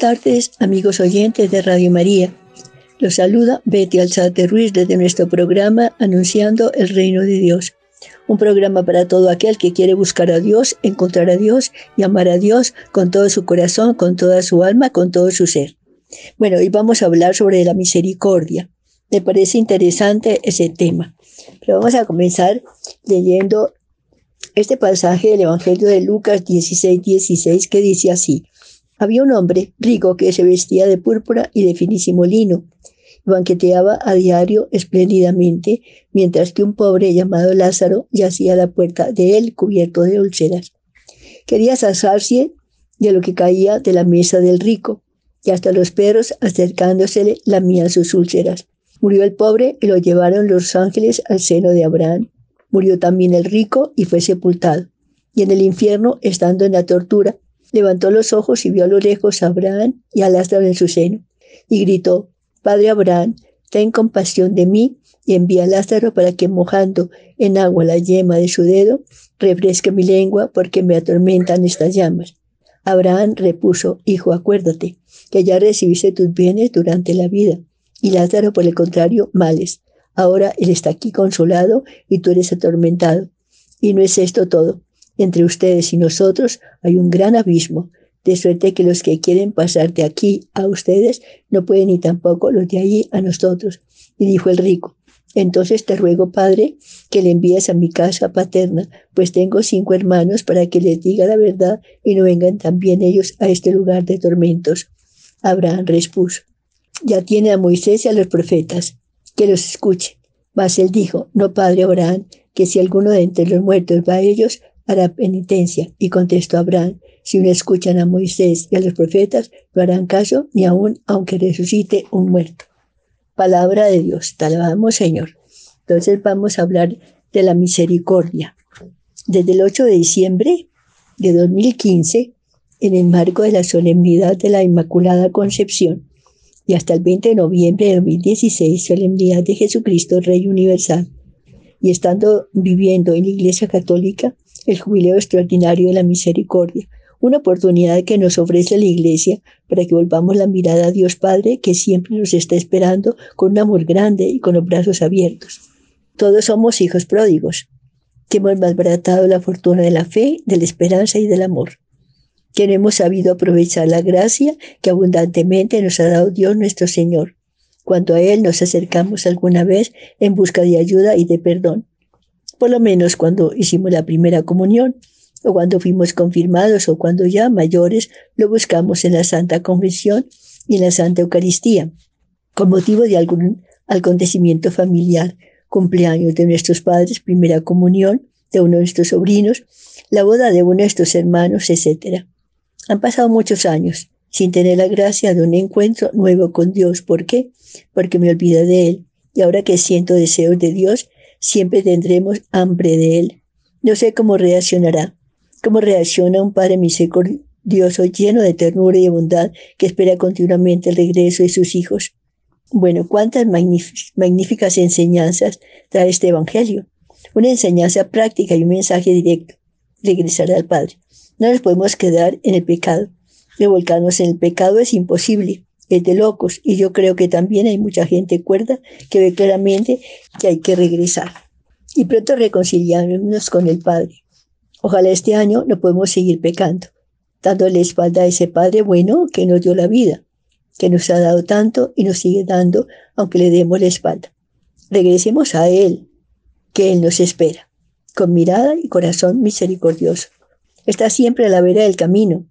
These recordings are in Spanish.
Buenas tardes, amigos oyentes de Radio María. Los saluda Betty Alzate Ruiz desde nuestro programa Anunciando el Reino de Dios. Un programa para todo aquel que quiere buscar a Dios, encontrar a Dios y amar a Dios con todo su corazón, con toda su alma, con todo su ser. Bueno, hoy vamos a hablar sobre la misericordia. Me parece interesante ese tema. Pero vamos a comenzar leyendo este pasaje del Evangelio de Lucas 16, 16 que dice así. Había un hombre rico que se vestía de púrpura y de finísimo lino, y banqueteaba a diario espléndidamente, mientras que un pobre llamado Lázaro yacía a la puerta de él cubierto de úlceras. Quería saciarse de lo que caía de la mesa del rico, y hasta los perros acercándosele lamían sus úlceras. Murió el pobre y lo llevaron los ángeles al seno de Abraham. Murió también el rico y fue sepultado. Y en el infierno, estando en la tortura, Levantó los ojos y vio a lo lejos a Abraham y a Lázaro en su seno, y gritó, Padre Abraham, ten compasión de mí y envía a Lázaro para que mojando en agua la yema de su dedo, refresque mi lengua porque me atormentan estas llamas. Abraham repuso, Hijo, acuérdate que ya recibiste tus bienes durante la vida, y Lázaro, por el contrario, males. Ahora él está aquí consolado y tú eres atormentado. Y no es esto todo entre ustedes y nosotros hay un gran abismo, de suerte que los que quieren pasar de aquí a ustedes no pueden ni tampoco los de allí a nosotros. Y dijo el rico, entonces te ruego, Padre, que le envíes a mi casa paterna, pues tengo cinco hermanos para que les diga la verdad y no vengan también ellos a este lugar de tormentos. Abraham respuso, ya tiene a Moisés y a los profetas, que los escuche. Mas él dijo, no, Padre Abraham, que si alguno de entre los muertos va a ellos, hará penitencia. Y contestó Abraham, si no escuchan a Moisés y a los profetas, no harán caso ni aun aunque resucite un muerto. Palabra de Dios, te alabamos Señor. Entonces vamos a hablar de la misericordia. Desde el 8 de diciembre de 2015, en el marco de la solemnidad de la Inmaculada Concepción, y hasta el 20 de noviembre de 2016, solemnidad de Jesucristo, Rey Universal, y estando viviendo en la Iglesia Católica, el jubileo extraordinario de la misericordia, una oportunidad que nos ofrece la Iglesia para que volvamos la mirada a Dios Padre que siempre nos está esperando con un amor grande y con los brazos abiertos. Todos somos hijos pródigos, que hemos malbaratado la fortuna de la fe, de la esperanza y del amor, que no hemos sabido aprovechar la gracia que abundantemente nos ha dado Dios nuestro Señor, cuando a Él nos acercamos alguna vez en busca de ayuda y de perdón por lo menos cuando hicimos la primera comunión, o cuando fuimos confirmados, o cuando ya mayores lo buscamos en la Santa Confesión y en la Santa Eucaristía, con motivo de algún acontecimiento familiar, cumpleaños de nuestros padres, primera comunión de uno de nuestros sobrinos, la boda de uno de nuestros hermanos, etc. Han pasado muchos años sin tener la gracia de un encuentro nuevo con Dios. ¿Por qué? Porque me olvidé de Él. Y ahora que siento deseos de Dios, siempre tendremos hambre de Él. No sé cómo reaccionará, cómo reacciona un Padre misericordioso lleno de ternura y de bondad que espera continuamente el regreso de sus hijos. Bueno, cuántas magníficas enseñanzas trae este Evangelio. Una enseñanza práctica y un mensaje directo. Regresar al Padre. No nos podemos quedar en el pecado. Revolcarnos en el pecado es imposible de locos. Y yo creo que también hay mucha gente cuerda que ve claramente que hay que regresar. Y pronto reconciliarnos con el Padre. Ojalá este año no podemos seguir pecando, dándole espalda a ese Padre bueno que nos dio la vida, que nos ha dado tanto y nos sigue dando aunque le demos la espalda. Regresemos a Él, que Él nos espera, con mirada y corazón misericordioso. Está siempre a la vera del camino,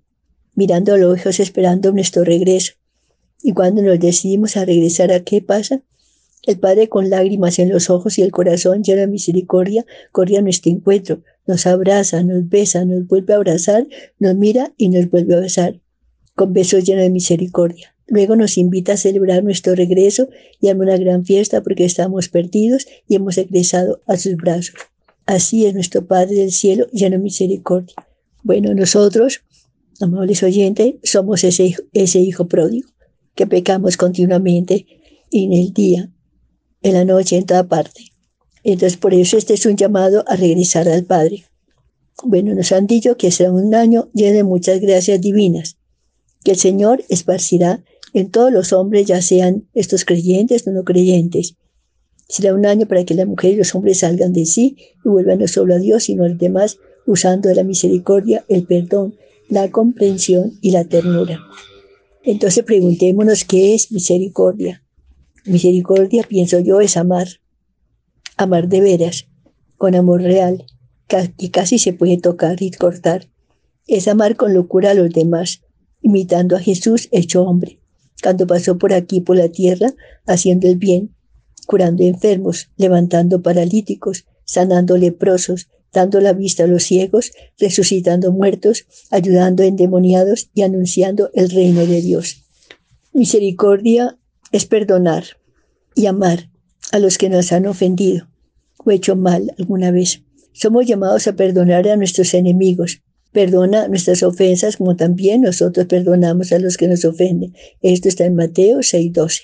mirando a los ojos esperando nuestro regreso y cuando nos decidimos a regresar, ¿a qué pasa? El Padre con lágrimas en los ojos y el corazón lleno de misericordia corría a nuestro encuentro, nos abraza, nos besa, nos vuelve a abrazar, nos mira y nos vuelve a besar, con besos llenos de misericordia. Luego nos invita a celebrar nuestro regreso y a una gran fiesta porque estamos perdidos y hemos regresado a sus brazos. Así es nuestro Padre del cielo lleno de misericordia. Bueno, nosotros, amables oyentes, somos ese hijo pródigo que pecamos continuamente en el día, en la noche, en toda parte. Entonces, por eso este es un llamado a regresar al Padre. Bueno, nos han dicho que será un año lleno de muchas gracias divinas, que el Señor esparcirá en todos los hombres, ya sean estos creyentes o no creyentes. Será un año para que la mujer y los hombres salgan de sí y vuelvan no solo a Dios, sino a los demás, usando la misericordia, el perdón, la comprensión y la ternura. Entonces preguntémonos qué es misericordia. Misericordia, pienso yo, es amar. Amar de veras, con amor real, que casi se puede tocar y cortar. Es amar con locura a los demás, imitando a Jesús hecho hombre, cuando pasó por aquí, por la tierra, haciendo el bien, curando enfermos, levantando paralíticos, sanando leprosos, dando la vista a los ciegos, resucitando muertos, ayudando a endemoniados y anunciando el reino de Dios. Misericordia es perdonar y amar a los que nos han ofendido o hecho mal alguna vez. Somos llamados a perdonar a nuestros enemigos. Perdona nuestras ofensas como también nosotros perdonamos a los que nos ofenden. Esto está en Mateo 6:12.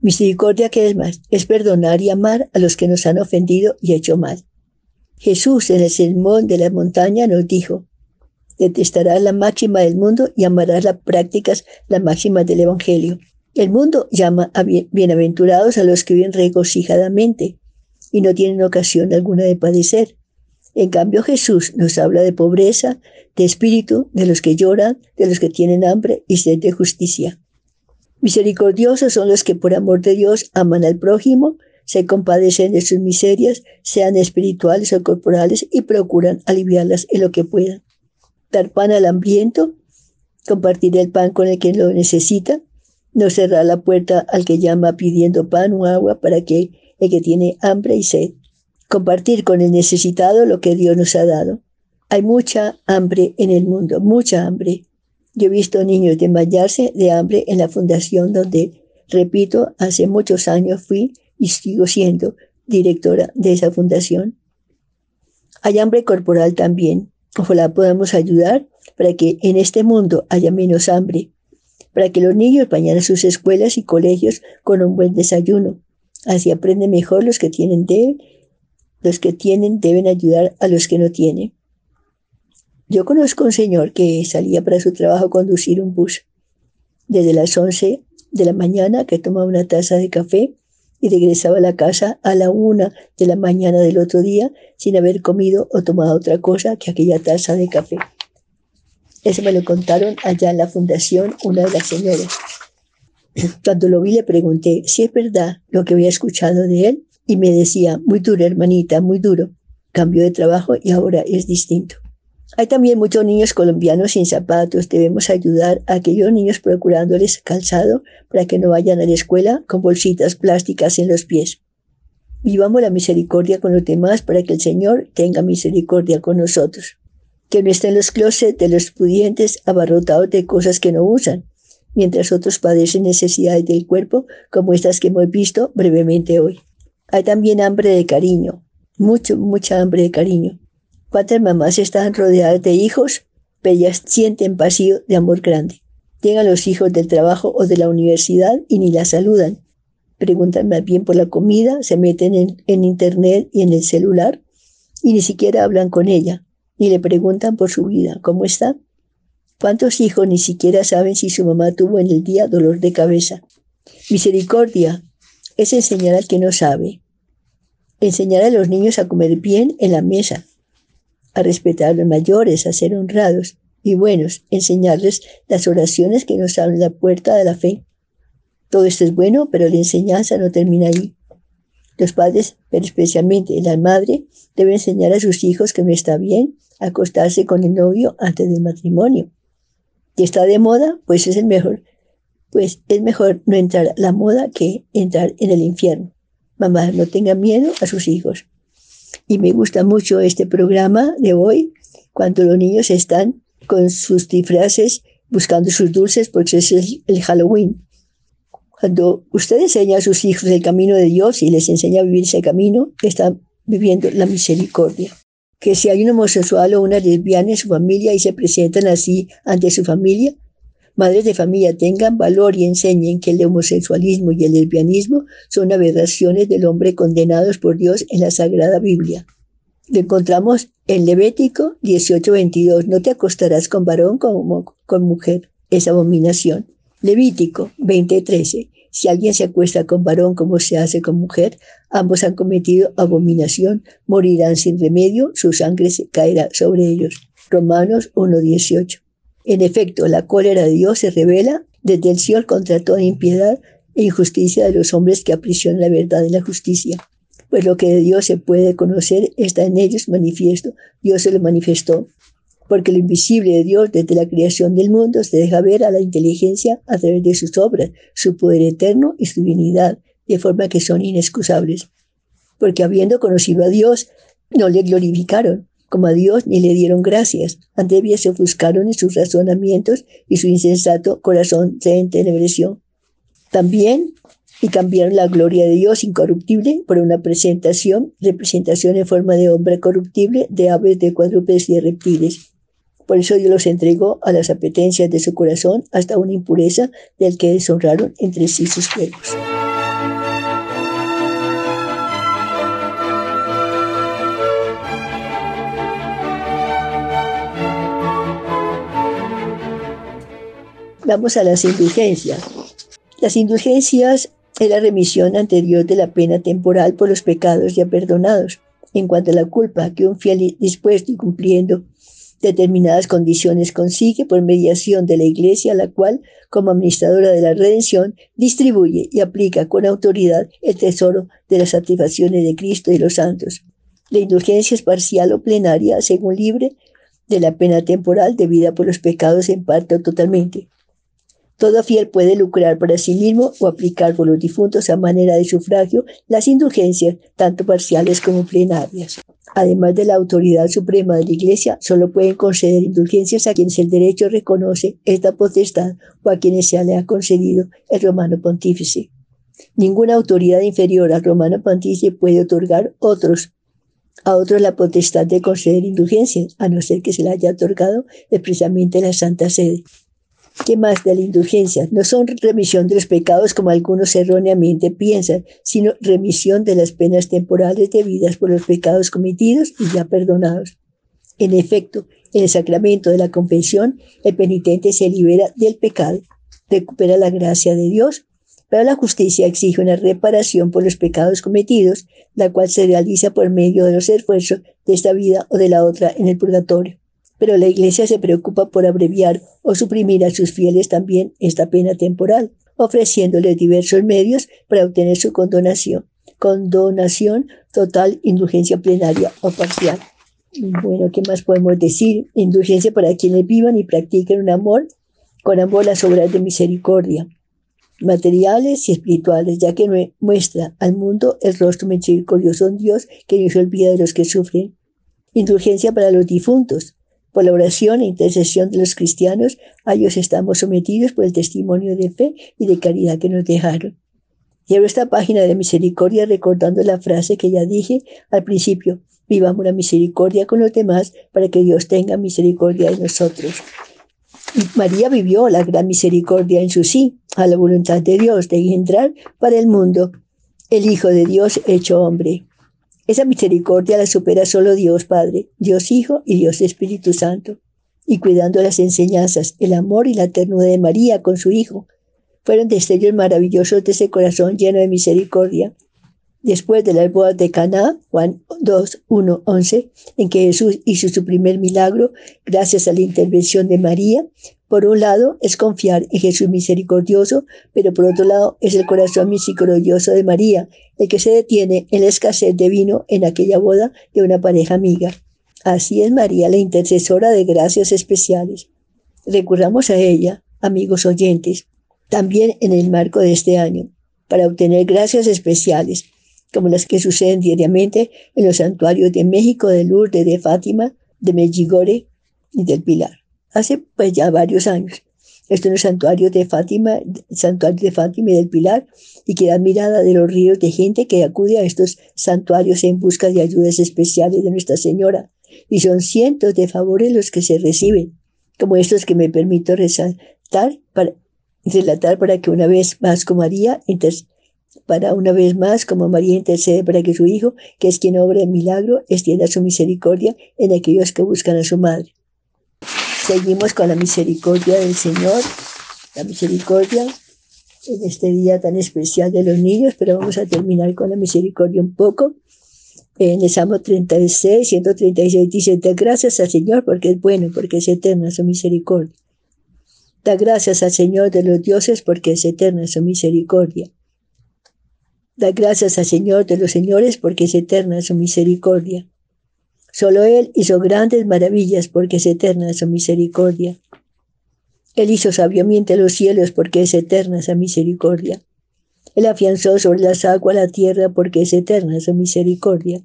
Misericordia, ¿qué es más? Es perdonar y amar a los que nos han ofendido y hecho mal. Jesús en el sermón de la montaña nos dijo, detestarás la máxima del mundo y amarás las prácticas, la máxima del Evangelio. El mundo llama a bienaventurados a los que viven regocijadamente y no tienen ocasión alguna de padecer. En cambio Jesús nos habla de pobreza, de espíritu, de los que lloran, de los que tienen hambre y sed de justicia. Misericordiosos son los que por amor de Dios aman al prójimo se compadecen de sus miserias, sean espirituales o corporales, y procuran aliviarlas en lo que puedan. Dar pan al hambriento, compartir el pan con el que lo necesita, no cerrar la puerta al que llama pidiendo pan o agua para que el que tiene hambre y sed. Compartir con el necesitado lo que Dios nos ha dado. Hay mucha hambre en el mundo, mucha hambre. Yo he visto niños desmayarse de hambre en la fundación donde, repito, hace muchos años fui y sigo siendo directora de esa fundación. Hay hambre corporal también. Ojalá podamos ayudar para que en este mundo haya menos hambre, para que los niños vayan a sus escuelas y colegios con un buen desayuno. Así aprenden mejor los que tienen de los que tienen deben ayudar a los que no tienen. Yo conozco un señor que salía para su trabajo a conducir un bus desde las 11 de la mañana que tomaba una taza de café y regresaba a la casa a la una de la mañana del otro día sin haber comido o tomado otra cosa que aquella taza de café. Eso me lo contaron allá en la fundación una de las señoras. Cuando lo vi le pregunté si es verdad lo que había escuchado de él y me decía, muy duro hermanita, muy duro. Cambió de trabajo y ahora es distinto. Hay también muchos niños colombianos sin zapatos. Debemos ayudar a aquellos niños procurándoles calzado para que no vayan a la escuela con bolsitas plásticas en los pies. Vivamos la misericordia con los demás para que el Señor tenga misericordia con nosotros. Que no estén los closets de los pudientes abarrotados de cosas que no usan, mientras otros padecen necesidades del cuerpo como estas que hemos visto brevemente hoy. Hay también hambre de cariño, mucho, mucha hambre de cariño. ¿Cuántas mamás están rodeadas de hijos, pero ellas sienten vacío de amor grande? Llegan los hijos del trabajo o de la universidad y ni la saludan. Preguntan más bien por la comida, se meten en, en internet y en el celular y ni siquiera hablan con ella, ni le preguntan por su vida, ¿cómo está? ¿Cuántos hijos ni siquiera saben si su mamá tuvo en el día dolor de cabeza? Misericordia es enseñar al que no sabe. Enseñar a los niños a comer bien en la mesa, a respetar a los mayores, a ser honrados y buenos, enseñarles las oraciones que nos abren la puerta de la fe. Todo esto es bueno, pero la enseñanza no termina ahí. Los padres, pero especialmente la madre, deben enseñar a sus hijos que no está bien acostarse con el novio antes del matrimonio. Y está de moda, pues es mejor. Pues es mejor no entrar a la moda que entrar en el infierno. Mamá, no tenga miedo a sus hijos. Y me gusta mucho este programa de hoy, cuando los niños están con sus disfraces buscando sus dulces, porque es el, Halloween. Cuando usted enseña a sus hijos el camino de Dios y les enseña a vivir ese camino, están viviendo la misericordia. Que si hay un homosexual o una lesbiana en su familia y se presentan así ante su familia, madres de familia tengan valor y enseñen que el homosexualismo y el lesbianismo son aberraciones del hombre condenados por Dios en la Sagrada Biblia. Lo encontramos en Levítico 18:22. No te acostarás con varón como con mujer. es abominación. Levítico 20:13. Si alguien se acuesta con varón como se hace con mujer, ambos han cometido abominación, morirán sin remedio, su sangre se caerá sobre ellos. Romanos 1:18. En efecto, la cólera de Dios se revela desde el cielo contra toda impiedad e injusticia de los hombres que aprisionan la verdad y la justicia. Pues lo que de Dios se puede conocer está en ellos manifiesto. Dios se lo manifestó porque lo invisible de Dios desde la creación del mundo se deja ver a la inteligencia a través de sus obras, su poder eterno y su divinidad, de forma que son inexcusables. Porque habiendo conocido a Dios, no le glorificaron como a Dios ni le dieron gracias. Antes bien se ofuscaron en sus razonamientos y su insensato corazón se entenebreció. También y cambiaron la gloria de Dios incorruptible por una presentación, representación en forma de hombre corruptible, de aves, de cuadrúpedes y de reptiles. Por eso Dios los entregó a las apetencias de su corazón hasta una impureza del que deshonraron entre sí sus cuerpos. Vamos a las indulgencias. Las indulgencias es la remisión ante Dios de la pena temporal por los pecados ya perdonados. En cuanto a la culpa que un fiel dispuesto y cumpliendo determinadas condiciones consigue por mediación de la Iglesia, la cual, como administradora de la redención, distribuye y aplica con autoridad el tesoro de las satisfacciones de Cristo y los santos. La indulgencia es parcial o plenaria, según libre de la pena temporal debida por los pecados en parte o totalmente. Todo fiel puede lucrar para sí mismo o aplicar por los difuntos a manera de sufragio las indulgencias, tanto parciales como plenarias. Además de la autoridad suprema de la Iglesia, solo pueden conceder indulgencias a quienes el derecho reconoce esta potestad o a quienes se le ha concedido el romano pontífice. Ninguna autoridad inferior al romano pontífice puede otorgar otros a otros la potestad de conceder indulgencias, a no ser que se le haya otorgado expresamente la Santa Sede. ¿Qué más de la indulgencia? No son remisión de los pecados como algunos erróneamente piensan, sino remisión de las penas temporales debidas por los pecados cometidos y ya perdonados. En efecto, en el sacramento de la confesión, el penitente se libera del pecado, recupera la gracia de Dios, pero la justicia exige una reparación por los pecados cometidos, la cual se realiza por medio de los esfuerzos de esta vida o de la otra en el purgatorio pero la Iglesia se preocupa por abreviar o suprimir a sus fieles también esta pena temporal, ofreciéndoles diversos medios para obtener su condonación, condonación total, indulgencia plenaria o parcial. Bueno, ¿qué más podemos decir? Indulgencia para quienes vivan y practiquen un amor, con amor las obras de misericordia, materiales y espirituales, ya que muestra al mundo el rostro misericordioso de Dios que no se olvida de los que sufren. Indulgencia para los difuntos, por la oración e intercesión de los cristianos, a ellos estamos sometidos por el testimonio de fe y de caridad que nos dejaron. Y abro esta página de misericordia recordando la frase que ya dije al principio, vivamos la misericordia con los demás para que Dios tenga misericordia de nosotros. María vivió la gran misericordia en su sí, a la voluntad de Dios de engendrar para el mundo el Hijo de Dios hecho hombre. Esa misericordia la supera solo Dios Padre, Dios Hijo y Dios Espíritu Santo. Y cuidando las enseñanzas, el amor y la ternura de María con su Hijo, fueron destellos maravillosos de ese corazón lleno de misericordia. Después de las bodas de Caná, Juan 2, 1, 11, en que Jesús hizo su primer milagro, gracias a la intervención de María, por un lado, es confiar en Jesús misericordioso, pero por otro lado, es el corazón misericordioso de María, el que se detiene en la escasez de vino en aquella boda de una pareja amiga. Así es María, la intercesora de gracias especiales. Recurramos a ella, amigos oyentes, también en el marco de este año, para obtener gracias especiales, como las que suceden diariamente en los santuarios de México, de Lourdes, de Fátima, de Medjugorje y del Pilar hace pues ya varios años. Esto en el santuario de Fátima, santuario de Fátima y del Pilar, y queda admirada de los ríos de gente que acude a estos santuarios en busca de ayudas especiales de Nuestra Señora. Y son cientos de favores los que se reciben, como estos que me permito resaltar para, relatar para que una vez más como María, para una vez más como María intercede para que su Hijo, que es quien obra el milagro, extienda su misericordia en aquellos que buscan a su Madre. Seguimos con la misericordia del Señor, la misericordia en este día tan especial de los niños, pero vamos a terminar con la misericordia un poco. En el Salmo 36, 136 dice, da gracias al Señor porque es bueno, porque es eterna su misericordia. Da gracias al Señor de los dioses porque es eterna su misericordia. Da gracias al Señor de los señores porque es eterna su misericordia. Solo Él hizo grandes maravillas porque es eterna su misericordia. Él hizo sabiamente los cielos porque es eterna su misericordia. Él afianzó sobre las aguas la tierra porque es eterna su misericordia.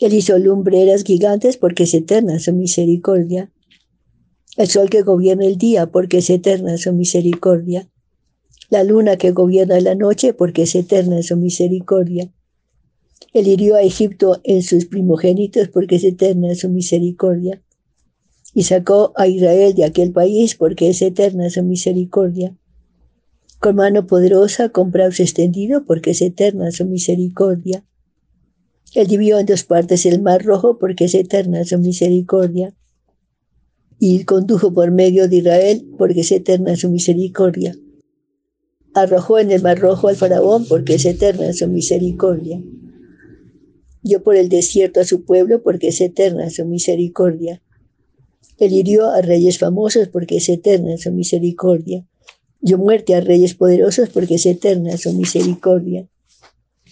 Él hizo lumbreras gigantes porque es eterna su misericordia. El sol que gobierna el día porque es eterna su misericordia. La luna que gobierna la noche porque es eterna su misericordia él hirió a Egipto en sus primogénitos porque es eterna su misericordia. Y sacó a Israel de aquel país porque es eterna su misericordia. Con mano poderosa, con brazos extendidos porque es eterna su misericordia. Él dividió en dos partes el mar rojo porque es eterna su misericordia. Y condujo por medio de Israel porque es eterna su misericordia. Arrojó en el mar rojo al faraón porque es eterna su misericordia dio por el desierto a su pueblo porque es eterna su misericordia. Él hirió a reyes famosos porque es eterna su misericordia. Dio muerte a reyes poderosos porque es eterna su misericordia.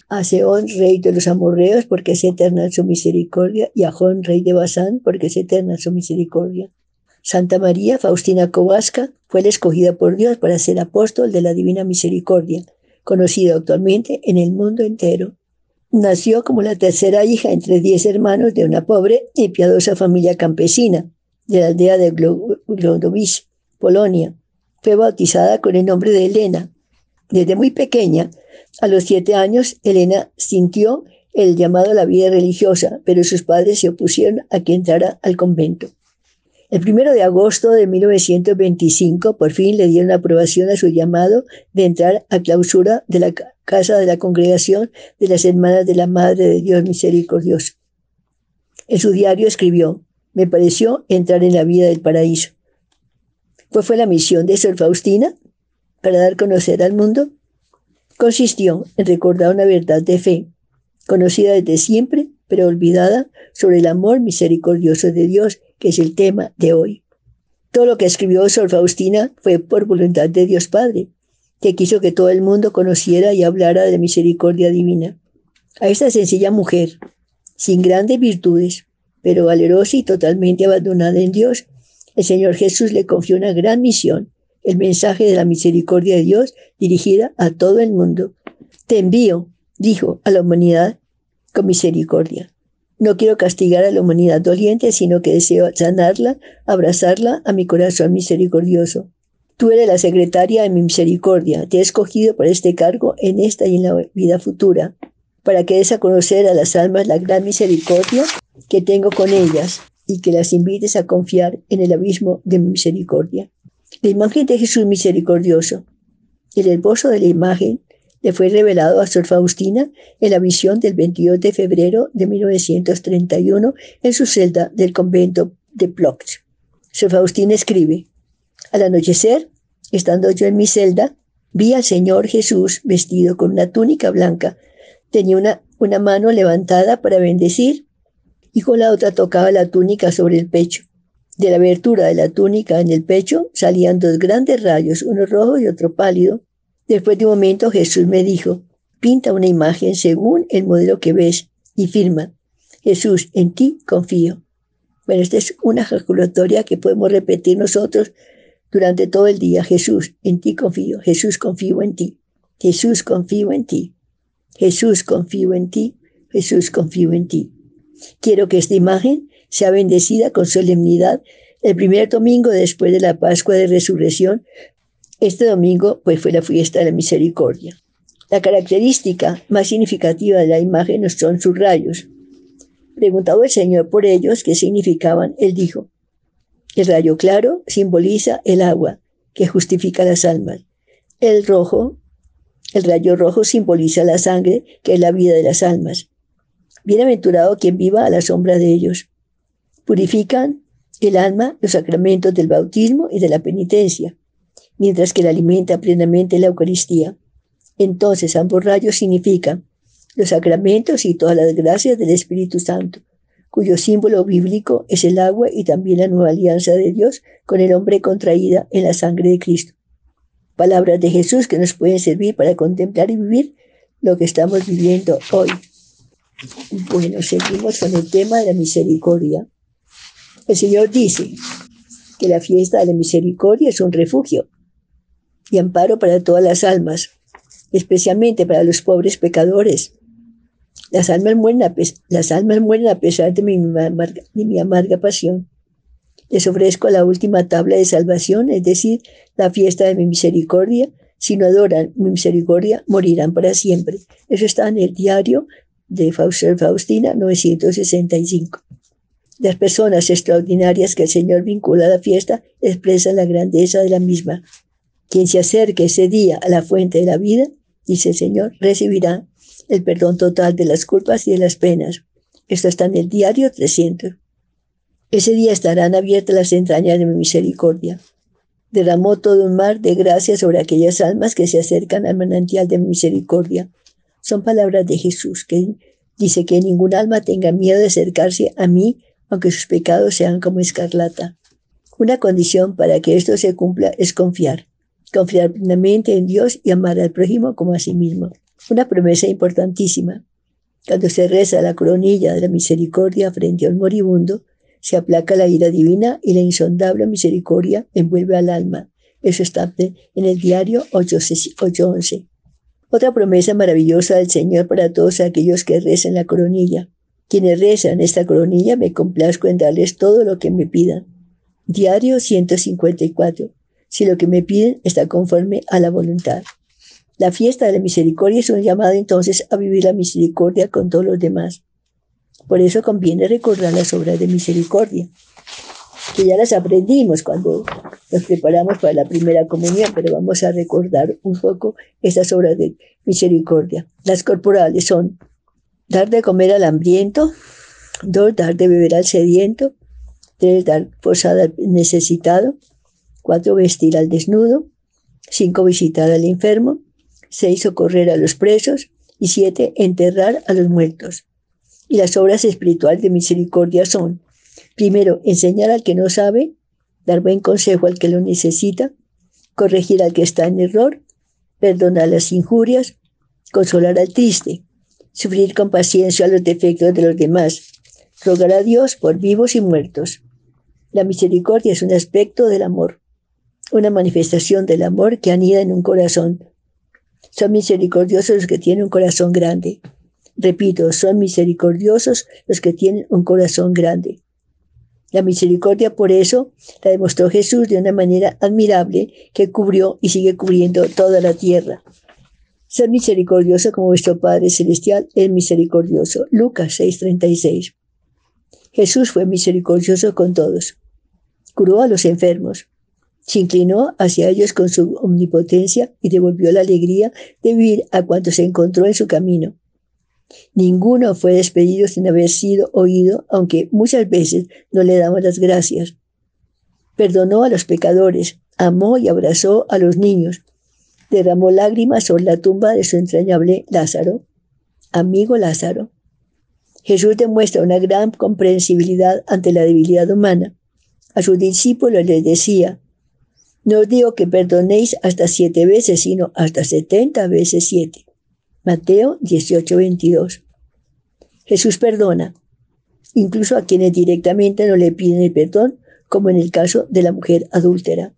A Seón, rey de los amorreos, porque es eterna su misericordia, y a Jón, rey de Basán, porque es eterna su misericordia. Santa María Faustina Kowalska fue la escogida por Dios para ser apóstol de la Divina Misericordia, conocida actualmente en el mundo entero. Nació como la tercera hija entre diez hermanos de una pobre y piadosa familia campesina de la aldea de Glodowicz, Polonia. Fue bautizada con el nombre de Elena. Desde muy pequeña, a los siete años, Elena sintió el llamado a la vida religiosa, pero sus padres se opusieron a que entrara al convento. El primero de agosto de 1925, por fin le dieron aprobación a su llamado de entrar a clausura de la casa de la congregación de las hermanas de la Madre de Dios Misericordioso. En su diario escribió, me pareció entrar en la vida del paraíso. ¿Cuál fue la misión de Sor Faustina para dar a conocer al mundo? Consistió en recordar una verdad de fe, conocida desde siempre, pero olvidada, sobre el amor misericordioso de Dios que es el tema de hoy. Todo lo que escribió Sor Faustina fue por voluntad de Dios Padre, que quiso que todo el mundo conociera y hablara de misericordia divina. A esta sencilla mujer, sin grandes virtudes, pero valerosa y totalmente abandonada en Dios, el Señor Jesús le confió una gran misión, el mensaje de la misericordia de Dios dirigida a todo el mundo. Te envío, dijo a la humanidad, con misericordia. No quiero castigar a la humanidad doliente, sino que deseo sanarla, abrazarla a mi corazón misericordioso. Tú eres la secretaria de mi misericordia. Te he escogido para este cargo en esta y en la vida futura, para que des a conocer a las almas la gran misericordia que tengo con ellas y que las invites a confiar en el abismo de mi misericordia. La imagen de Jesús misericordioso. El esbozo de la imagen le fue revelado a Sor Faustina en la visión del 22 de febrero de 1931 en su celda del convento de Plock. Sor Faustina escribe, al anochecer, estando yo en mi celda, vi al Señor Jesús vestido con una túnica blanca. Tenía una, una mano levantada para bendecir y con la otra tocaba la túnica sobre el pecho. De la abertura de la túnica en el pecho salían dos grandes rayos, uno rojo y otro pálido, Después de un momento Jesús me dijo, pinta una imagen según el modelo que ves y firma, Jesús, en ti confío. Bueno, esta es una ejaculatoria que podemos repetir nosotros durante todo el día. Jesús, en ti confío. Jesús, confío en ti. Jesús, confío en ti. Jesús, confío en ti. Jesús, confío en ti. Quiero que esta imagen sea bendecida con solemnidad el primer domingo después de la Pascua de Resurrección este domingo pues fue la fiesta de la misericordia. La característica más significativa de la imagen son sus rayos. Preguntado el Señor por ellos qué significaban, él dijo, el rayo claro simboliza el agua que justifica las almas. El rojo, el rayo rojo simboliza la sangre que es la vida de las almas. Bienaventurado quien viva a la sombra de ellos. Purifican El alma, los sacramentos del bautismo y de la penitencia, mientras que la alimenta plenamente la Eucaristía. Entonces ambos rayos significan los sacramentos y todas las gracias del Espíritu Santo, cuyo símbolo bíblico es el agua y también la nueva alianza de Dios con el hombre contraída en la sangre de Cristo. Palabras de Jesús que nos pueden servir para contemplar y vivir lo que estamos viviendo hoy. Bueno, seguimos con el tema de la misericordia. El Señor dice que la fiesta de la misericordia es un refugio y amparo para todas las almas, especialmente para los pobres pecadores. Las almas mueren a, pesar de mi, de mi amarga pasión. Les ofrezco la última tabla de salvación, es decir, la fiesta de mi misericordia. Si no adoran mi misericordia, morirán para siempre. Eso está en el diario de Faustina 965. Las personas extraordinarias que el Señor vincula a la fiesta expresan la grandeza de la misma. Quien se acerque ese día a la fuente de la vida, dice el Señor, recibirá el perdón total de las culpas y de las penas. Esto está en el diario 300. Ese día estarán abiertas las entrañas de mi misericordia. Derramó todo un mar de gracia sobre aquellas almas que se acercan al manantial de mi misericordia. Son palabras de Jesús, que dice que ningún alma tenga miedo de acercarse a mí, aunque sus pecados sean como escarlata. Una condición para que esto se cumpla es confiar confiar plenamente en Dios y amar al prójimo como a sí mismo. Una promesa importantísima. Cuando se reza la coronilla de la misericordia frente a un moribundo, se aplaca la ira divina y la insondable misericordia envuelve al alma. Eso está en el diario 8.11. Otra promesa maravillosa del Señor para todos aquellos que rezan la coronilla. Quienes rezan esta coronilla me complazco en darles todo lo que me pidan. Diario 154 si lo que me piden está conforme a la voluntad. La fiesta de la misericordia es un llamado entonces a vivir la misericordia con todos los demás. Por eso conviene recordar las obras de misericordia, que ya las aprendimos cuando nos preparamos para la primera comunión, pero vamos a recordar un poco esas obras de misericordia. Las corporales son dar de comer al hambriento, dos, dar de beber al sediento, tres, dar posada al necesitado, 4. Vestir al desnudo. 5. Visitar al enfermo. 6. Socorrer a los presos. Y 7. Enterrar a los muertos. Y las obras espirituales de misericordia son, primero, enseñar al que no sabe, dar buen consejo al que lo necesita, corregir al que está en error, perdonar las injurias, consolar al triste, sufrir con paciencia los defectos de los demás, rogar a Dios por vivos y muertos. La misericordia es un aspecto del amor una manifestación del amor que anida en un corazón. Son misericordiosos los que tienen un corazón grande. Repito, son misericordiosos los que tienen un corazón grande. La misericordia por eso la demostró Jesús de una manera admirable que cubrió y sigue cubriendo toda la tierra. Ser misericordioso como vuestro Padre Celestial es misericordioso. Lucas 6:36. Jesús fue misericordioso con todos. Curó a los enfermos, se inclinó hacia ellos con su omnipotencia y devolvió la alegría de vivir a cuantos se encontró en su camino. Ninguno fue despedido sin haber sido oído, aunque muchas veces no le damos las gracias. Perdonó a los pecadores, amó y abrazó a los niños, derramó lágrimas sobre la tumba de su entrañable Lázaro, amigo Lázaro. Jesús demuestra una gran comprensibilidad ante la debilidad humana. A sus discípulos les decía, no os digo que perdonéis hasta siete veces, sino hasta setenta veces siete. Mateo 18, 22. Jesús perdona, incluso a quienes directamente no le piden el perdón, como en el caso de la mujer adúltera.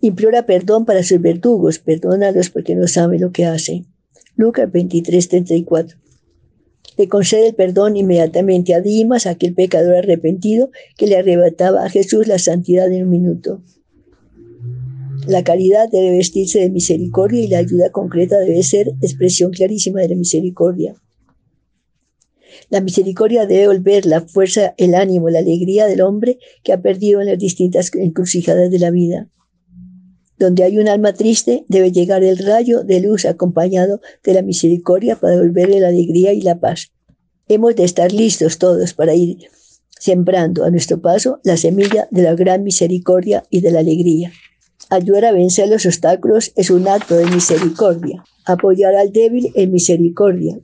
Implora perdón para sus verdugos, perdónalos porque no saben lo que hacen. Lucas 23, 34. Le concede el perdón inmediatamente a Dimas, aquel pecador arrepentido que le arrebataba a Jesús la santidad en un minuto. La caridad debe vestirse de misericordia y la ayuda concreta debe ser expresión clarísima de la misericordia. La misericordia debe volver la fuerza, el ánimo, la alegría del hombre que ha perdido en las distintas encrucijadas de la vida. Donde hay un alma triste, debe llegar el rayo de luz acompañado de la misericordia para devolverle la alegría y la paz. Hemos de estar listos todos para ir sembrando a nuestro paso la semilla de la gran misericordia y de la alegría. Ayudar a vencer los obstáculos es un acto de misericordia. Apoyar al débil en misericordia.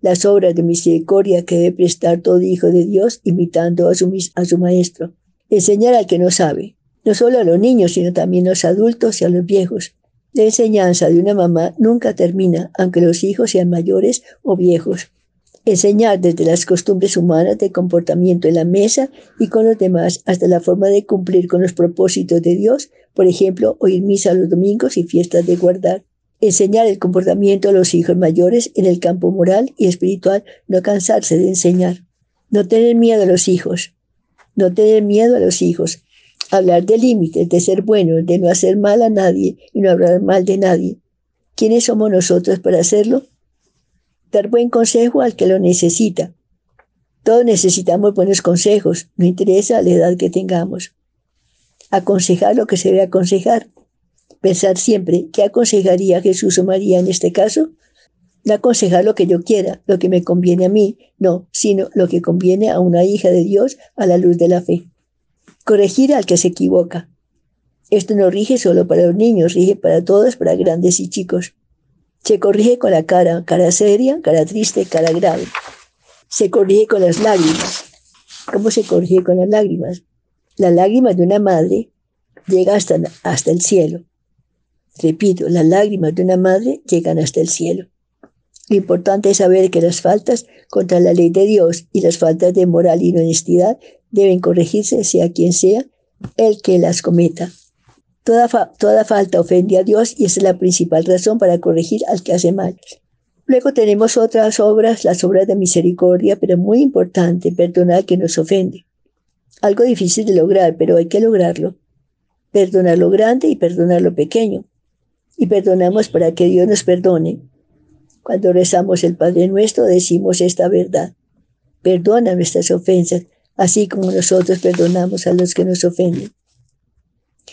Las obras de misericordia que debe prestar todo hijo de Dios imitando a su, a su maestro. Enseñar al que no sabe. No solo a los niños, sino también a los adultos y a los viejos. La enseñanza de una mamá nunca termina, aunque los hijos sean mayores o viejos. Enseñar desde las costumbres humanas de comportamiento en la mesa y con los demás hasta la forma de cumplir con los propósitos de Dios, por ejemplo, oír misa los domingos y fiestas de guardar. Enseñar el comportamiento a los hijos mayores en el campo moral y espiritual, no cansarse de enseñar. No tener miedo a los hijos. No tener miedo a los hijos. Hablar de límites, de ser bueno, de no hacer mal a nadie y no hablar mal de nadie. ¿Quiénes somos nosotros para hacerlo? dar buen consejo al que lo necesita. Todos necesitamos buenos consejos, no interesa la edad que tengamos. Aconsejar lo que se debe aconsejar. Pensar siempre, ¿qué aconsejaría Jesús o María en este caso? No aconsejar lo que yo quiera, lo que me conviene a mí, no, sino lo que conviene a una hija de Dios a la luz de la fe. Corregir al que se equivoca. Esto no rige solo para los niños, rige para todos, para grandes y chicos. Se corrige con la cara, cara seria, cara triste, cara grave. Se corrige con las lágrimas. ¿Cómo se corrige con las lágrimas? Las lágrimas de una madre llegan hasta, hasta el cielo. Repito, las lágrimas de una madre llegan hasta el cielo. Lo importante es saber que las faltas contra la ley de Dios y las faltas de moral y honestidad deben corregirse sea quien sea el que las cometa. Toda, toda falta ofende a Dios y es la principal razón para corregir al que hace mal. Luego tenemos otras obras, las obras de misericordia, pero muy importante, perdonar al que nos ofende. Algo difícil de lograr, pero hay que lograrlo. Perdonar lo grande y perdonar lo pequeño. Y perdonamos para que Dios nos perdone. Cuando rezamos el Padre Nuestro decimos esta verdad. Perdona nuestras ofensas, así como nosotros perdonamos a los que nos ofenden.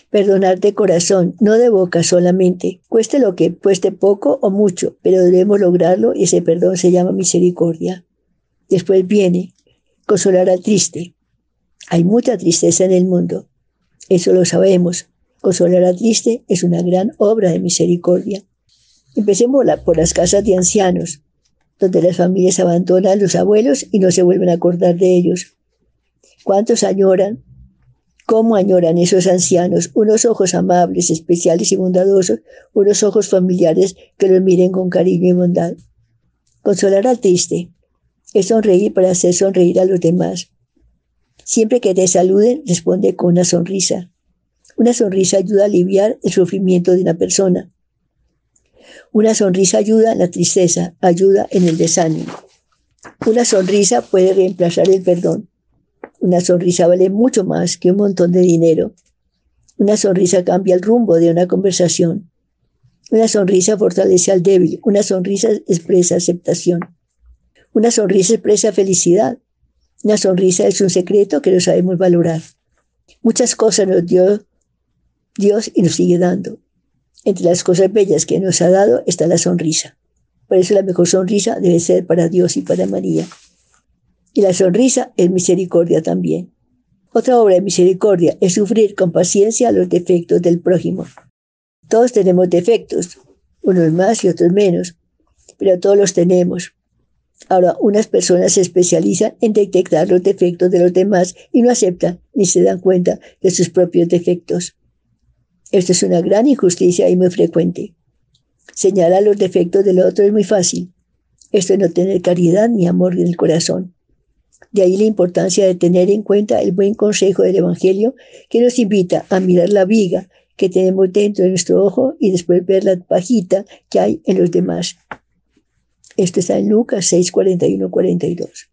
Perdonar de corazón, no de boca solamente, cueste lo que cueste poco o mucho, pero debemos lograrlo y ese perdón se llama misericordia. Después viene consolar al triste. Hay mucha tristeza en el mundo, eso lo sabemos. Consolar al triste es una gran obra de misericordia. Empecemos por las casas de ancianos, donde las familias abandonan a los abuelos y no se vuelven a acordar de ellos. ¿Cuántos añoran ¿Cómo añoran esos ancianos unos ojos amables, especiales y bondadosos, unos ojos familiares que los miren con cariño y bondad? Consolar al triste es sonreír para hacer sonreír a los demás. Siempre que te saluden, responde con una sonrisa. Una sonrisa ayuda a aliviar el sufrimiento de una persona. Una sonrisa ayuda en la tristeza, ayuda en el desánimo. Una sonrisa puede reemplazar el perdón. Una sonrisa vale mucho más que un montón de dinero. Una sonrisa cambia el rumbo de una conversación. Una sonrisa fortalece al débil. Una sonrisa expresa aceptación. Una sonrisa expresa felicidad. Una sonrisa es un secreto que no sabemos valorar. Muchas cosas nos dio Dios y nos sigue dando. Entre las cosas bellas que nos ha dado está la sonrisa. Por eso la mejor sonrisa debe ser para Dios y para María. Y la sonrisa es misericordia también. Otra obra de misericordia es sufrir con paciencia los defectos del prójimo. Todos tenemos defectos, unos más y otros menos, pero todos los tenemos. Ahora, unas personas se especializan en detectar los defectos de los demás y no aceptan ni se dan cuenta de sus propios defectos. Esto es una gran injusticia y muy frecuente. Señalar los defectos del otro es muy fácil. Esto es no tener caridad ni amor en el corazón. De ahí la importancia de tener en cuenta el buen consejo del Evangelio que nos invita a mirar la viga que tenemos dentro de nuestro ojo y después ver la pajita que hay en los demás. Esto está en Lucas 6, 41, 42.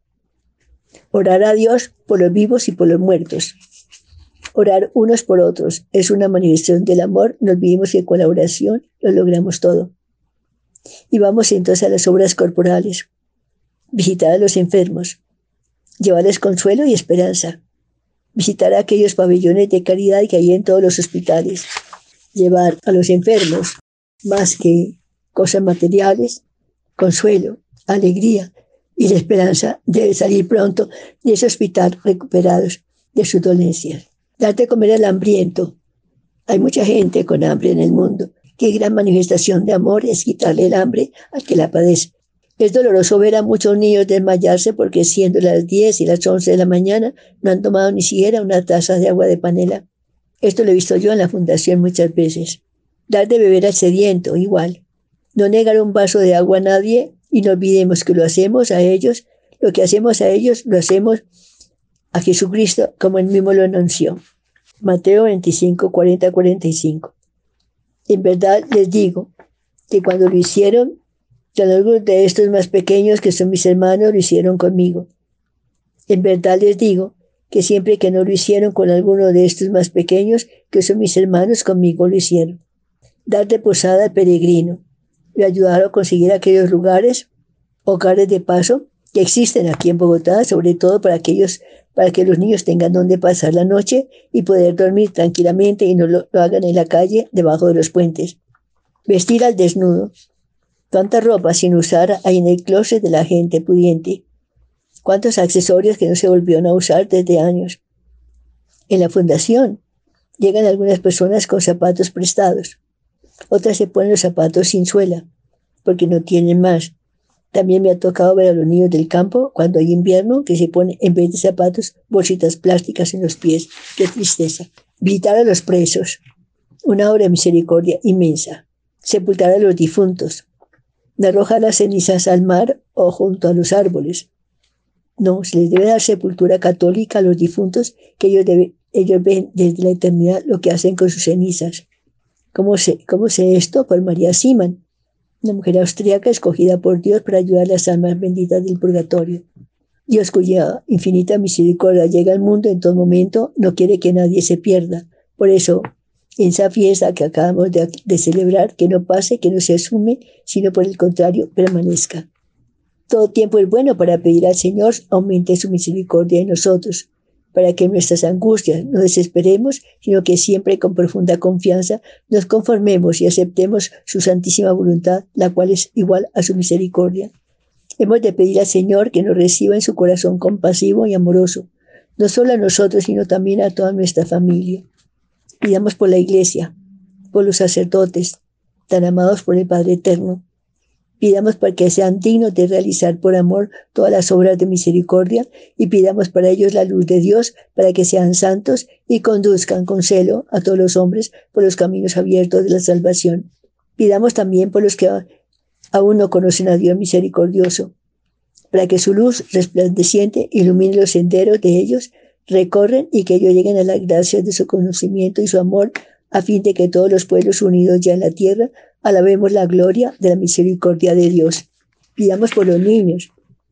Orar a Dios por los vivos y por los muertos. Orar unos por otros es una manifestación del amor. No olvidemos que con la lo logramos todo. Y vamos entonces a las obras corporales. Visitar a los enfermos, llevarles consuelo y esperanza, visitar aquellos pabellones de caridad que hay en todos los hospitales, llevar a los enfermos, más que cosas materiales, consuelo, alegría, y la esperanza de salir pronto de ese hospital recuperados de sus dolencias. Darte comer al hambriento. Hay mucha gente con hambre en el mundo. Qué gran manifestación de amor es quitarle el hambre al que la padece. Es doloroso ver a muchos niños desmayarse porque siendo las 10 y las 11 de la mañana no han tomado ni siquiera una taza de agua de panela. Esto lo he visto yo en la fundación muchas veces. Dar de beber al sediento, igual. No negar un vaso de agua a nadie y no olvidemos que lo hacemos a ellos, lo que hacemos a ellos lo hacemos a Jesucristo como él mismo lo anunció. Mateo 25, 40, 45. En verdad les digo que cuando lo hicieron, con algunos de estos más pequeños que son mis hermanos lo hicieron conmigo. En verdad les digo que siempre que no lo hicieron con alguno de estos más pequeños que son mis hermanos, conmigo lo hicieron. Dar de posada al peregrino y ayudar a conseguir aquellos lugares, hogares de paso que existen aquí en Bogotá, sobre todo para aquellos para que los niños tengan donde pasar la noche y poder dormir tranquilamente y no lo, hagan en la calle debajo de los puentes. Vestir al desnudo. Tanta ropa sin usar hay en el closet de la gente pudiente. Cuántos accesorios que no se volvieron a usar desde años. En la fundación llegan algunas personas con zapatos prestados. Otras se ponen los zapatos sin suela porque no tienen más también me ha tocado ver a los niños del campo cuando hay invierno que se ponen en vez de zapatos bolsitas plásticas en los pies. Qué tristeza. Visitar a los presos. Una obra de misericordia inmensa. Sepultar a los difuntos. Arrojar las cenizas al mar o junto a los árboles. No, se les debe dar sepultura católica a los difuntos que ellos, ellos ven desde la eternidad lo que hacen con sus cenizas. ¿Cómo sé, cómo sé esto? Por María Siman una mujer austríaca escogida por Dios para ayudar a las almas benditas del purgatorio. Dios cuya infinita misericordia llega al mundo en todo momento, no quiere que nadie se pierda. Por eso, en esa fiesta que acabamos de, de celebrar, que no pase, que no se asume, sino por el contrario, permanezca. Todo tiempo es bueno para pedir al Señor aumente su misericordia en nosotros, para que nuestras angustias no desesperemos, sino que siempre con profunda confianza nos conformemos y aceptemos su santísima voluntad, la cual es igual a su misericordia. Hemos de pedir al Señor que nos reciba en su corazón compasivo y amoroso, no solo a nosotros, sino también a toda nuestra familia. Pidamos por la Iglesia, por los sacerdotes, tan amados por el Padre Eterno, Pidamos para que sean dignos de realizar por amor todas las obras de misericordia y pidamos para ellos la luz de Dios para que sean santos y conduzcan con celo a todos los hombres por los caminos abiertos de la salvación. Pidamos también por los que aún no conocen a Dios misericordioso, para que su luz resplandeciente ilumine los senderos de ellos, recorren y que ellos lleguen a la gracia de su conocimiento y su amor, a fin de que todos los pueblos unidos ya en la tierra Alabemos la gloria de la misericordia de Dios. Pidamos por los niños.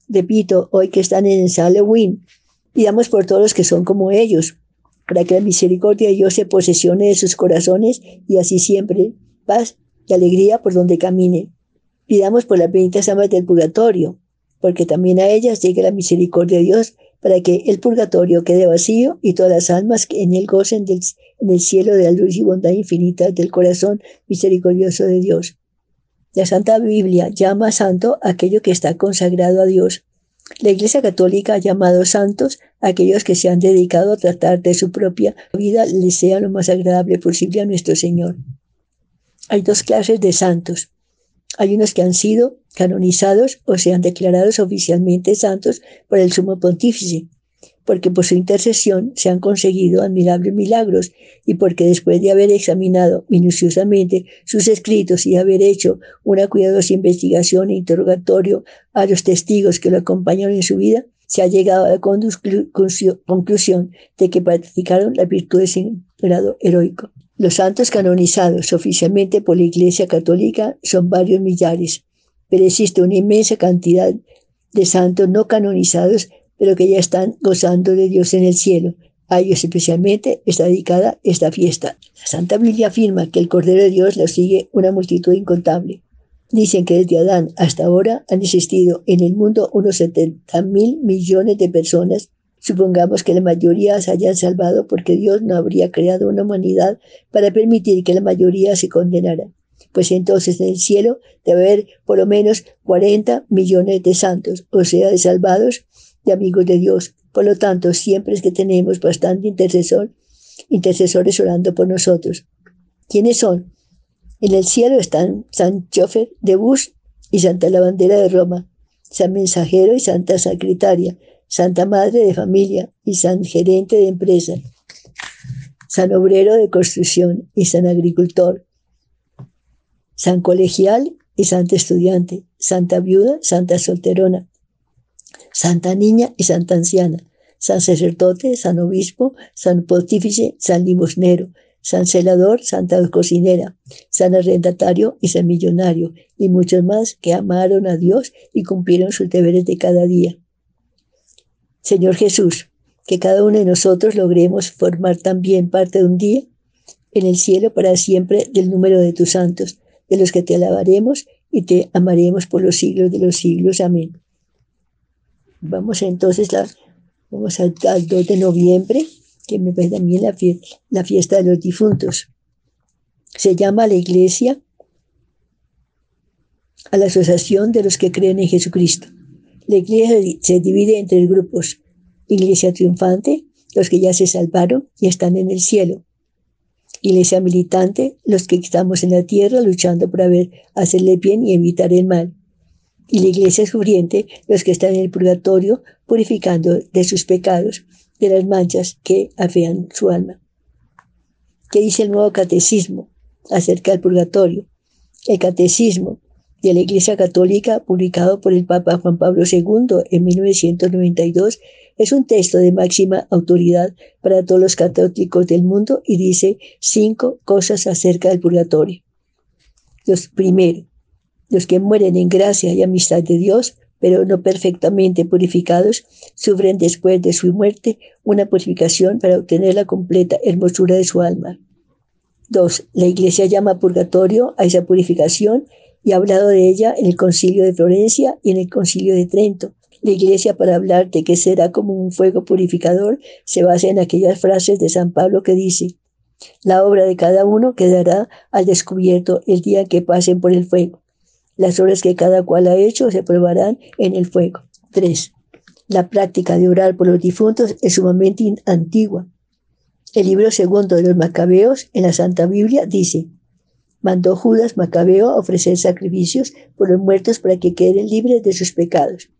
Repito, hoy que están en el Halloween, pidamos por todos los que son como ellos, para que la misericordia de Dios se posesione de sus corazones y así siempre paz y alegría por donde camine. Pidamos por las benditas amas del purgatorio, porque también a ellas llegue la misericordia de Dios para que el purgatorio quede vacío y todas las almas que en él gocen del, en el cielo de la luz y bondad infinita del corazón misericordioso de Dios. La Santa Biblia llama santo aquello que está consagrado a Dios. La Iglesia Católica ha llamado santos a aquellos que se han dedicado a tratar de su propia vida les sea lo más agradable posible a nuestro Señor. Hay dos clases de santos. Hay unos que han sido canonizados o sean declarados oficialmente santos por el sumo pontífice, porque por su intercesión se han conseguido admirables milagros y porque después de haber examinado minuciosamente sus escritos y haber hecho una cuidadosa investigación e interrogatorio a los testigos que lo acompañaron en su vida, se ha llegado a la conclusión de que practicaron las virtudes en grado heroico. Los santos canonizados oficialmente por la Iglesia Católica son varios millares, pero existe una inmensa cantidad de santos no canonizados, pero que ya están gozando de Dios en el cielo. A ellos especialmente está dedicada esta fiesta. La Santa Biblia afirma que el Cordero de Dios lo sigue una multitud incontable. Dicen que desde Adán hasta ahora han existido en el mundo unos 70 mil millones de personas. Supongamos que la mayoría se hayan salvado porque Dios no habría creado una humanidad para permitir que la mayoría se condenara. pues entonces en el cielo debe haber por lo menos 40 millones de santos, o sea, de salvados, de amigos de Dios. Por lo tanto, siempre es que tenemos bastante intercesor, intercesores orando por nosotros. ¿Quiénes son? En el cielo están San Chofer de Bus y Santa Lavandera de Roma, San Mensajero y Santa Secretaria, Santa Madre de Familia y San Gerente de Empresa, San Obrero de Construcción y San Agricultor, San Colegial y Santa Estudiante, Santa Viuda, Santa Solterona, Santa Niña y Santa Anciana, San Sacerdote, San Obispo, San Pontífice, San Limosnero, San Celador, Santa Cocinera, San Arrendatario y San Millonario, y muchos más que amaron a Dios y cumplieron sus deberes de cada día. Señor Jesús, que cada uno de nosotros logremos formar también parte de un día en el cielo para siempre del número de tus santos, de los que te alabaremos y te amaremos por los siglos de los siglos. Amén. Vamos entonces, la, vamos al, 2 de noviembre, que me parece también la, la fiesta de los difuntos. Se llama la iglesia a la asociación de los que creen en Jesucristo. La iglesia se divide en tres grupos. Iglesia triunfante, los que ya se salvaron y están en el cielo. Iglesia militante, los que estamos en la tierra luchando por hacerle bien y evitar el mal. Y la iglesia sufriente, los que están en el purgatorio purificando de sus pecados, de las manchas que afean su alma. ¿Qué dice el nuevo catecismo acerca del purgatorio? El catecismo de la Iglesia Católica, publicado por el Papa Juan Pablo II en 1992, es un texto de máxima autoridad para todos los católicos del mundo y dice cinco cosas acerca del purgatorio. Los primero, los que mueren en gracia y amistad de Dios, pero no perfectamente purificados, sufren después de su muerte una purificación para obtener la completa hermosura de su alma. Dos, la Iglesia llama purgatorio a esa purificación y ha hablado de ella en el concilio de Florencia y en el concilio de Trento. La iglesia para hablar de que será como un fuego purificador se basa en aquellas frases de San Pablo que dice, la obra de cada uno quedará al descubierto el día que pasen por el fuego. Las obras que cada cual ha hecho se probarán en el fuego. 3. La práctica de orar por los difuntos es sumamente antigua. El libro segundo de los Macabeos en la Santa Biblia dice, mandó Judas Macabeo a ofrecer sacrificios por los muertos para que queden libres de sus pecados.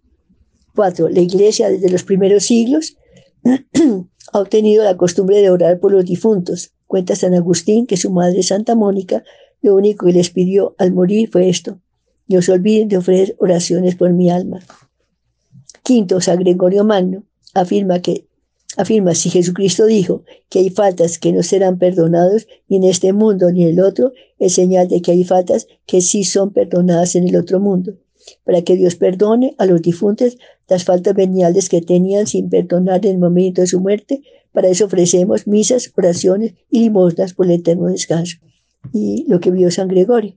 4. La iglesia desde los primeros siglos ha obtenido la costumbre de orar por los difuntos. Cuenta San Agustín que su madre Santa Mónica lo único que les pidió al morir fue esto. No se olviden de ofrecer oraciones por mi alma. Quinto, San Gregorio Magno afirma que afirma si Jesucristo dijo que hay faltas que no serán perdonados ni en este mundo ni en el otro, es señal de que hay faltas que sí son perdonadas en el otro mundo. Para que Dios perdone a los difuntos las faltas veniales que tenían sin perdonar en el momento de su muerte, para eso ofrecemos misas, oraciones y limosnas por el eterno descanso. Y lo que vio San Gregorio.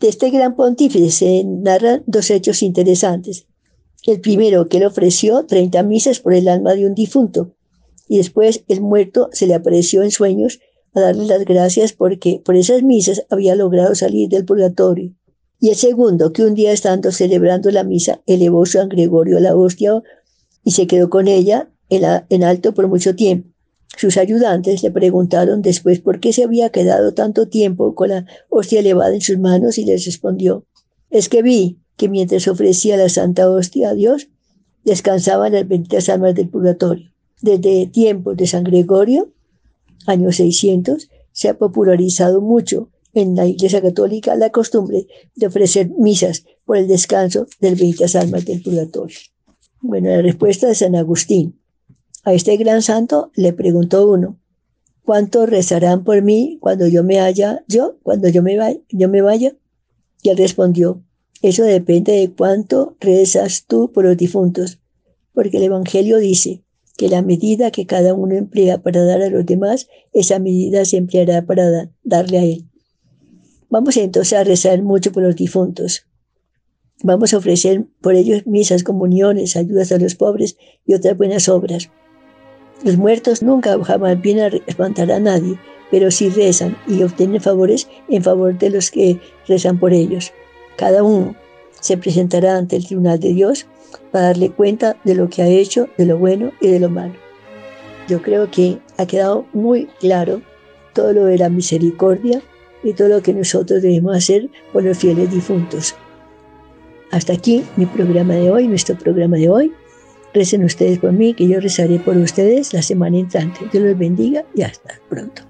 De este gran pontífice se narran dos hechos interesantes. El primero, que él ofreció 30 misas por el alma de un difunto, y después el muerto se le apareció en sueños a darle las gracias porque por esas misas había logrado salir del purgatorio. Y el segundo, que un día estando celebrando la misa, elevó San Gregorio la hostia y se quedó con ella en, alto por mucho tiempo. Sus ayudantes le preguntaron después por qué se había quedado tanto tiempo con la hostia elevada en sus manos y les respondió, es que vi que mientras ofrecía la santa hostia a Dios, descansaban las benditas almas del purgatorio. Desde tiempos de San Gregorio, año 600, se ha popularizado mucho en la Iglesia Católica la costumbre de ofrecer misas por el descanso de las almas del purgatorio. Bueno, la respuesta de San Agustín. A este gran santo le preguntó uno, ¿cuánto rezarán por mí cuando yo me haya, yo, cuando yo me, vaya, yo me vaya? Y él respondió, eso depende de cuánto rezas tú por los difuntos, porque el Evangelio dice, que la medida que cada uno emplea para dar a los demás, esa medida se empleará para darle a él. Vamos entonces a rezar mucho por los difuntos. Vamos a ofrecer por ellos misas, comuniones, ayudas a los pobres y otras buenas obras. Los muertos nunca jamás vienen a espantar a nadie, pero sí rezan y obtienen favores en favor de los que rezan por ellos. Cada uno se presentará ante el tribunal de Dios para darle cuenta de lo que ha hecho, de lo bueno y de lo malo. Yo creo que ha quedado muy claro todo lo de la misericordia y todo lo que nosotros debemos hacer por los fieles difuntos. Hasta aquí mi programa de hoy, nuestro programa de hoy. Recen ustedes por mí, que yo rezaré por ustedes la semana entrante. Dios los bendiga y hasta pronto.